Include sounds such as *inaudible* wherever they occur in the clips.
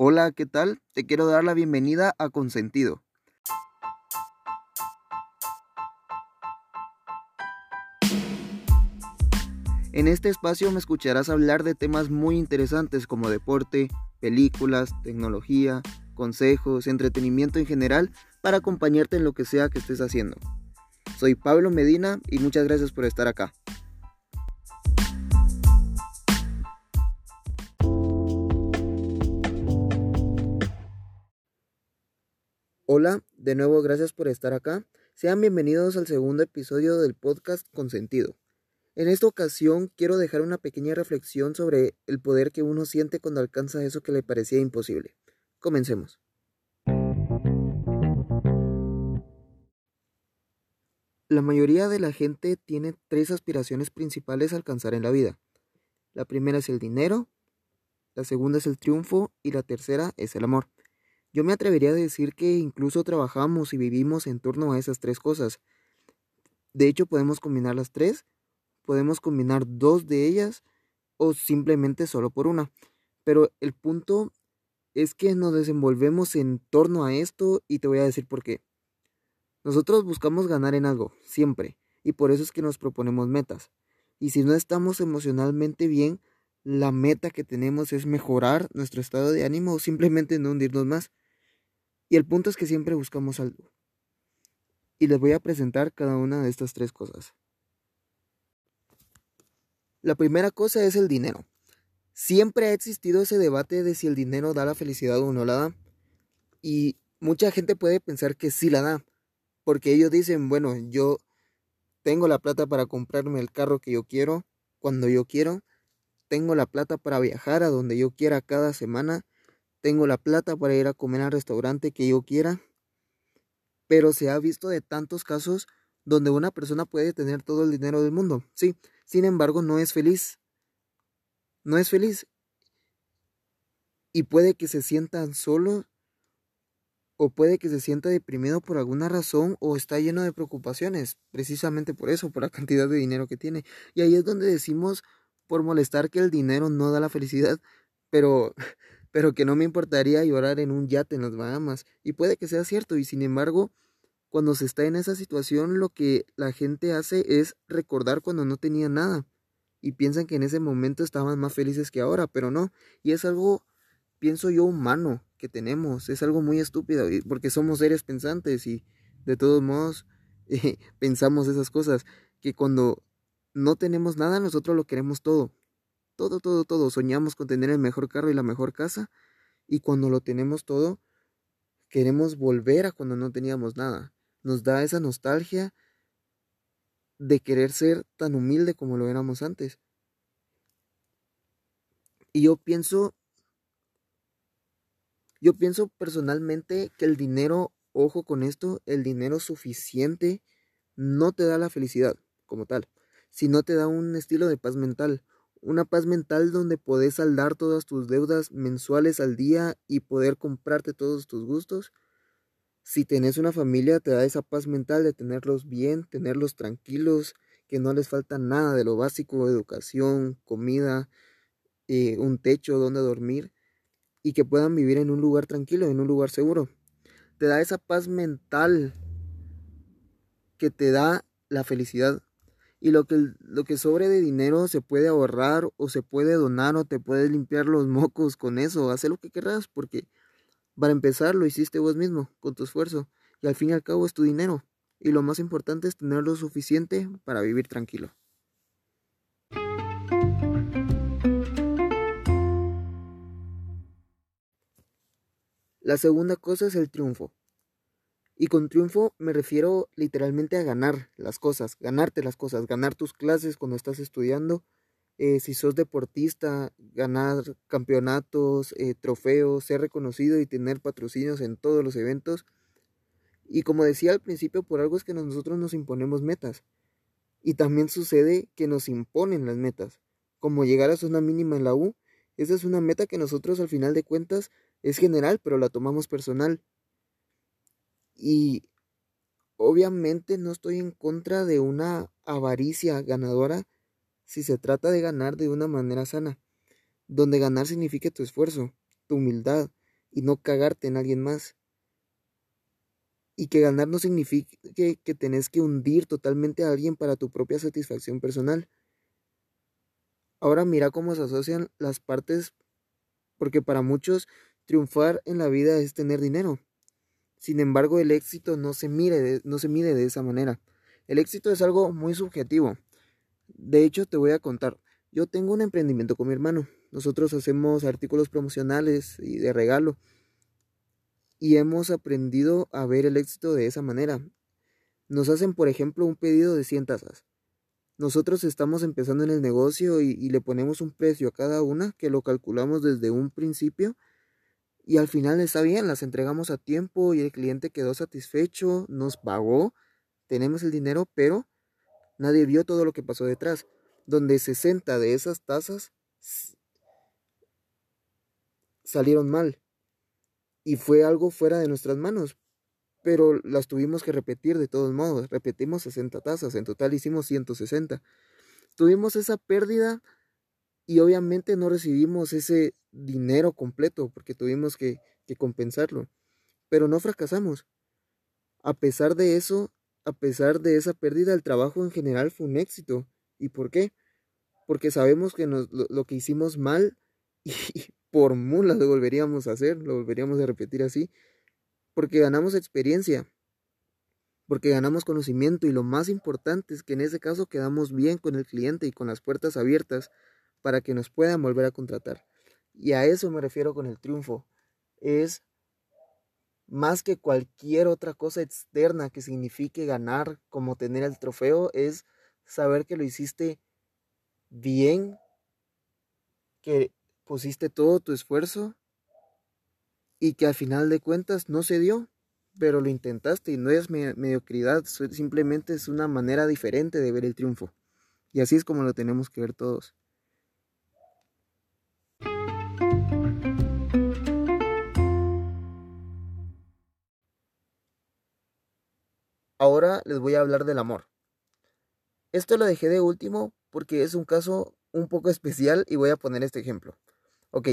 Hola, ¿qué tal? Te quiero dar la bienvenida a Consentido. En este espacio me escucharás hablar de temas muy interesantes como deporte, películas, tecnología, consejos, entretenimiento en general para acompañarte en lo que sea que estés haciendo. Soy Pablo Medina y muchas gracias por estar acá. Hola, de nuevo gracias por estar acá. Sean bienvenidos al segundo episodio del podcast Consentido. En esta ocasión quiero dejar una pequeña reflexión sobre el poder que uno siente cuando alcanza eso que le parecía imposible. Comencemos. La mayoría de la gente tiene tres aspiraciones principales a alcanzar en la vida. La primera es el dinero, la segunda es el triunfo y la tercera es el amor. Yo me atrevería a decir que incluso trabajamos y vivimos en torno a esas tres cosas. De hecho, podemos combinar las tres, podemos combinar dos de ellas o simplemente solo por una. Pero el punto es que nos desenvolvemos en torno a esto y te voy a decir por qué. Nosotros buscamos ganar en algo, siempre, y por eso es que nos proponemos metas. Y si no estamos emocionalmente bien, la meta que tenemos es mejorar nuestro estado de ánimo o simplemente no hundirnos más. Y el punto es que siempre buscamos algo. Y les voy a presentar cada una de estas tres cosas. La primera cosa es el dinero. Siempre ha existido ese debate de si el dinero da la felicidad o no la da. Y mucha gente puede pensar que sí la da. Porque ellos dicen, bueno, yo tengo la plata para comprarme el carro que yo quiero, cuando yo quiero. Tengo la plata para viajar a donde yo quiera cada semana tengo la plata para ir a comer al restaurante que yo quiera. Pero se ha visto de tantos casos donde una persona puede tener todo el dinero del mundo, sí, sin embargo no es feliz. No es feliz. Y puede que se sientan solo o puede que se sienta deprimido por alguna razón o está lleno de preocupaciones, precisamente por eso, por la *laughs* cantidad de dinero que tiene. Y ahí es donde decimos por molestar que el dinero no da la felicidad, pero pero que no me importaría llorar en un yate en las Bahamas. Y puede que sea cierto, y sin embargo, cuando se está en esa situación, lo que la gente hace es recordar cuando no tenía nada. Y piensan que en ese momento estaban más felices que ahora, pero no. Y es algo, pienso yo, humano que tenemos. Es algo muy estúpido, porque somos seres pensantes y de todos modos *laughs* pensamos esas cosas. Que cuando no tenemos nada, nosotros lo queremos todo. Todo, todo, todo. Soñamos con tener el mejor carro y la mejor casa. Y cuando lo tenemos todo, queremos volver a cuando no teníamos nada. Nos da esa nostalgia de querer ser tan humilde como lo éramos antes. Y yo pienso, yo pienso personalmente que el dinero, ojo con esto, el dinero suficiente no te da la felicidad como tal, sino te da un estilo de paz mental, una paz mental donde podés saldar todas tus deudas mensuales al día y poder comprarte todos tus gustos. Si tenés una familia, te da esa paz mental de tenerlos bien, tenerlos tranquilos, que no les falta nada de lo básico, educación, comida, eh, un techo donde dormir y que puedan vivir en un lugar tranquilo, en un lugar seguro. Te da esa paz mental que te da la felicidad y lo que, lo que sobre de dinero se puede ahorrar o se puede donar o te puedes limpiar los mocos con eso, haz lo que querrás porque para empezar lo hiciste vos mismo con tu esfuerzo y al fin y al cabo es tu dinero y lo más importante es tener lo suficiente para vivir tranquilo. La segunda cosa es el triunfo. Y con triunfo me refiero literalmente a ganar las cosas, ganarte las cosas, ganar tus clases cuando estás estudiando. Eh, si sos deportista, ganar campeonatos, eh, trofeos, ser reconocido y tener patrocinios en todos los eventos. Y como decía al principio, por algo es que nosotros nos imponemos metas. Y también sucede que nos imponen las metas. Como llegar a una mínima en la U, esa es una meta que nosotros al final de cuentas es general, pero la tomamos personal. Y obviamente no estoy en contra de una avaricia ganadora si se trata de ganar de una manera sana, donde ganar signifique tu esfuerzo, tu humildad, y no cagarte en alguien más. Y que ganar no significa que, que tenés que hundir totalmente a alguien para tu propia satisfacción personal. Ahora mira cómo se asocian las partes, porque para muchos triunfar en la vida es tener dinero. Sin embargo, el éxito no se, no se mide de esa manera. El éxito es algo muy subjetivo. De hecho, te voy a contar. Yo tengo un emprendimiento con mi hermano. Nosotros hacemos artículos promocionales y de regalo. Y hemos aprendido a ver el éxito de esa manera. Nos hacen, por ejemplo, un pedido de 100 tazas. Nosotros estamos empezando en el negocio y le ponemos un precio a cada una que lo calculamos desde un principio y al final está bien, las entregamos a tiempo y el cliente quedó satisfecho, nos pagó, tenemos el dinero, pero nadie vio todo lo que pasó detrás, donde 60 de esas tazas salieron mal y fue algo fuera de nuestras manos, pero las tuvimos que repetir de todos modos, repetimos 60 tazas, en total hicimos 160. Tuvimos esa pérdida y obviamente no recibimos ese dinero completo porque tuvimos que, compensarlo. Pero no fracasamos. A pesar de eso, a pesar de esa pérdida, el trabajo en general fue un éxito. ¿Y por qué? Porque sabemos que nos, lo, lo, que hicimos mal *laughs* y por mula lo volveríamos a hacer, lo volveríamos a repetir así, porque ganamos experiencia, porque ganamos conocimiento y lo más importante es que en ese caso quedamos bien con el cliente y con las puertas abiertas para que nos puedan volver a contratar. Y a eso me refiero con el triunfo. Es más que cualquier otra cosa externa que signifique ganar, como tener el trofeo, es saber que lo hiciste bien, que pusiste todo tu esfuerzo y que al final de cuentas no se dio, pero lo intentaste y no es mediocridad, simplemente es una manera diferente de ver el triunfo. Y así es como lo tenemos que ver todos. Ahora les voy a hablar del amor. Esto lo dejé de último porque es un caso un poco *laughs* especial y voy a poner este ejemplo. Ok,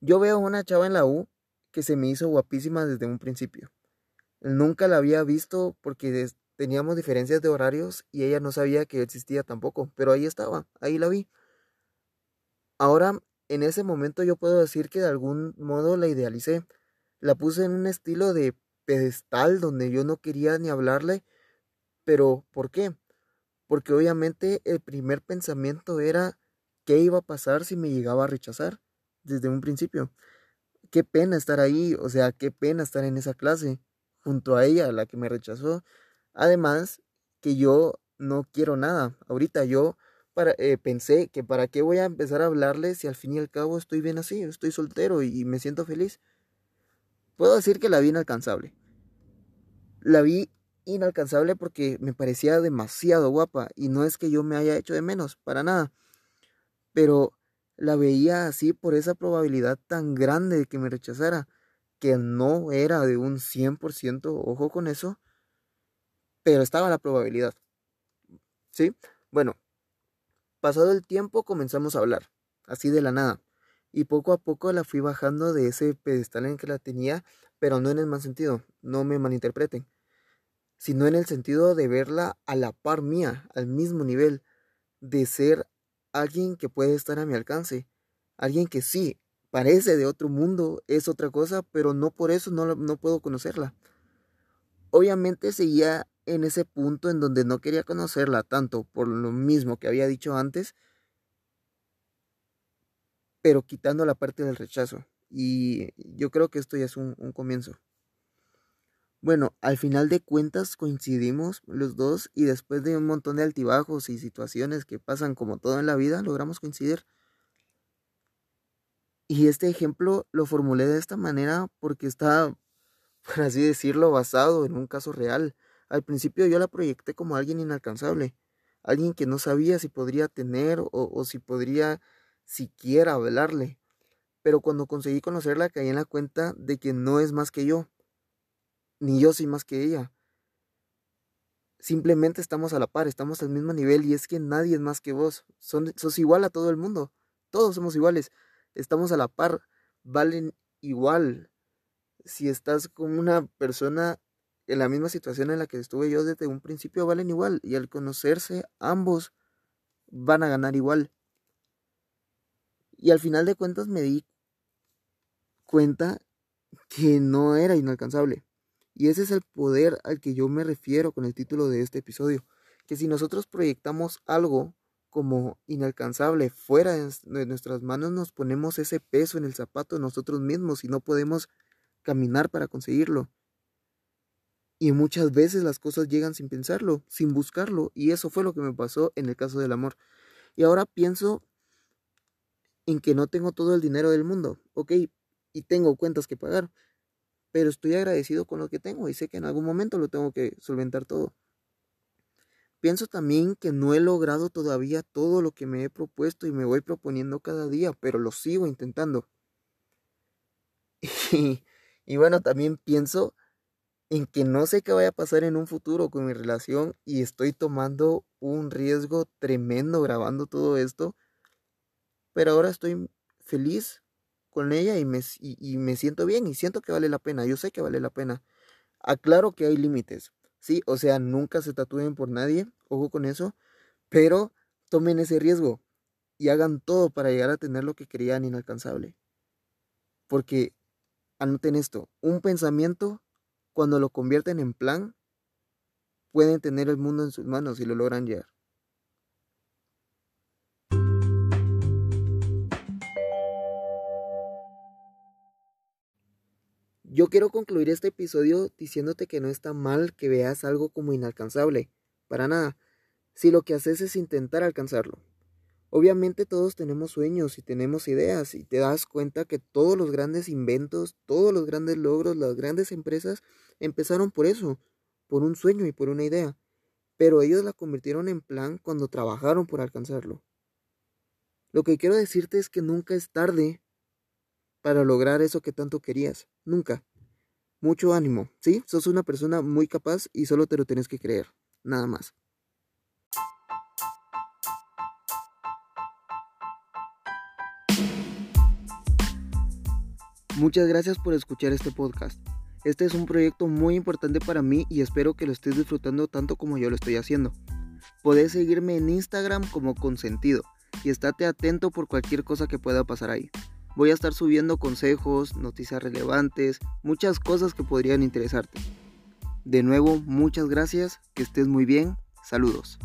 yo veo a una chava en la U que se me hizo guapísima desde un principio. Nunca la había visto porque teníamos diferencias de horarios y ella no sabía que existía tampoco, pero ahí estaba, ahí la vi. Ahora, en ese momento yo puedo decir que de algún modo la idealicé. La puse en un estilo de pedestal donde yo no quería ni hablarle. Pero, ¿por qué? Porque obviamente el primer pensamiento era qué iba a pasar si me llegaba a rechazar desde un principio. Qué pena estar ahí, o sea, qué pena estar en esa clase junto a ella, la que me rechazó. Además, que yo no quiero nada. Ahorita yo para, eh, pensé que para qué voy a empezar a hablarle si al fin y al cabo estoy bien así, estoy soltero y, y me siento feliz. Puedo decir que la vi inalcanzable. La vi inalcanzable porque me parecía demasiado guapa y no es que yo me haya hecho de menos, para nada. Pero la veía así por esa probabilidad tan grande de que me rechazara, que no era de un 100%, ojo con eso, pero estaba la probabilidad. ¿Sí? Bueno, pasado el tiempo comenzamos a hablar, así de la nada y poco a poco la fui bajando de ese pedestal en que la tenía, pero no en el mal sentido, no me malinterpreten, sino en el sentido de verla a la par mía, al mismo nivel, de ser alguien que puede estar a mi alcance, alguien que sí, parece de otro mundo, es otra cosa, pero no por eso no, no puedo conocerla. Obviamente seguía en ese punto en donde no quería conocerla tanto por lo mismo que había dicho antes, pero quitando la parte del rechazo. Y yo creo que esto ya es un, un comienzo. Bueno, al final de cuentas coincidimos los dos y después de un montón de altibajos y situaciones que pasan como todo en la vida, logramos coincidir. Y este ejemplo lo formulé de esta manera porque está, *laughs* por así decirlo, basado en un caso real. Al principio yo la proyecté como alguien inalcanzable, alguien que no sabía si podría tener o, o si podría siquiera hablarle. Pero cuando conseguí conocerla caí en la cuenta de que no es más que yo, ni yo soy más que ella. Simplemente estamos a la par, estamos al mismo nivel y es que nadie es más que vos. Sos igual a todo el mundo. Todos somos iguales. Estamos a la par, valen igual. si estás con una persona en la misma situación en la que estuve yo desde un principio, valen igual. Y al conocerse, ambos van a ganar igual. Y al final de cuentas me di cuenta que no era inalcanzable. Y ese es el poder al que yo me refiero con el título de este episodio. Que si nosotros proyectamos algo como inalcanzable fuera de nuestras manos, nos ponemos ese peso en el zapato nosotros mismos y no podemos caminar para conseguirlo. Y muchas veces las cosas llegan sin pensarlo, sin buscarlo. Y eso fue lo que me pasó en el caso del amor. Y ahora pienso en que no tengo todo el dinero del mundo, ok, y tengo cuentas que pagar, pero estoy agradecido con lo que tengo y sé que en algún momento lo tengo que solventar todo. Pienso también que no he logrado todavía todo lo que me he propuesto y me voy proponiendo cada día, pero lo sigo intentando. *laughs* Y, y bueno, también pienso en que no sé qué vaya a pasar en un futuro con mi relación y estoy tomando un riesgo tremendo grabando todo esto pero ahora estoy feliz con ella y me, y, me siento bien y siento que vale la pena, yo sé que vale la pena. Aclaro que hay límites, ¿sí? O sea, nunca se tatúen por nadie, ojo con eso, pero tomen ese riesgo y hagan todo para llegar a tener lo que querían inalcanzable. Porque, anoten esto, un pensamiento, cuando lo convierten en plan, pueden tener el mundo en sus manos y lo logran llegar. Yo quiero concluir este episodio diciéndote que no está mal que veas algo como inalcanzable, para nada, si lo que haces es intentar alcanzarlo. Obviamente todos tenemos sueños y tenemos ideas y te das cuenta que todos los grandes inventos, todos los grandes logros, las grandes empresas empezaron por eso, por un sueño y por una idea, pero ellos la convirtieron en plan cuando trabajaron por alcanzarlo. Lo que quiero decirte es que nunca es tarde para lograr eso que tanto querías. Nunca. Mucho ánimo, ¿sí? Sos una persona muy capaz y solo te lo tienes que creer. Nada más. Muchas gracias por escuchar este podcast. Este es un proyecto muy importante para mí y espero que lo estés disfrutando tanto como yo lo estoy haciendo. Podés seguirme en Instagram como consentido y estate atento por cualquier cosa que pueda pasar ahí. Voy a estar subiendo consejos, noticias relevantes, muchas cosas que podrían interesarte. De nuevo, muchas gracias, que estés muy bien, saludos.